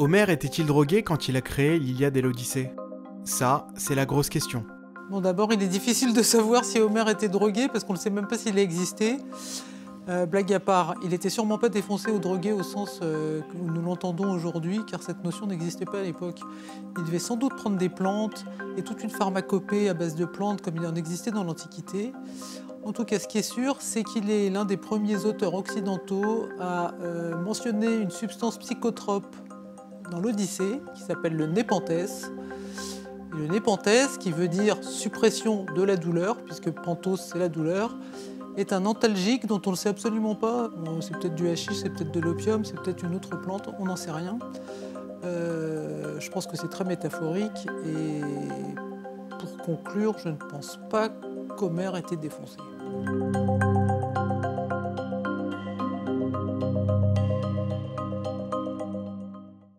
Homère était-il drogué quand il a créé l'Iliade et l'Odyssée? Ça, c'est la grosse question. Bon, d'abord, il est difficile de savoir si Homère était drogué parce qu'on ne sait même pas s'il a existé. Euh, blague à part, il était sûrement pas défoncé ou drogué au sens euh, que nous l'entendons aujourd'hui, car cette notion n'existait pas à l'époque. Il devait sans doute prendre des plantes et toute une pharmacopée à base de plantes comme il en existait dans l'Antiquité. En tout cas, ce qui est sûr, c'est qu'il est l'un des premiers auteurs occidentaux à euh, mentionner une substance psychotrope dans l'Odyssée qui s'appelle le népenthès. Et le népenthès, qui veut dire suppression de la douleur, puisque panthos c'est la douleur, est un antalgique dont on ne sait absolument pas. c'est peut-être du hashish, c'est peut-être de l'opium, c'est peut-être une autre plante, on n'en sait rien. Euh, je pense que c'est très métaphorique et pour conclure, je ne pense pas qu'Homère était défoncé.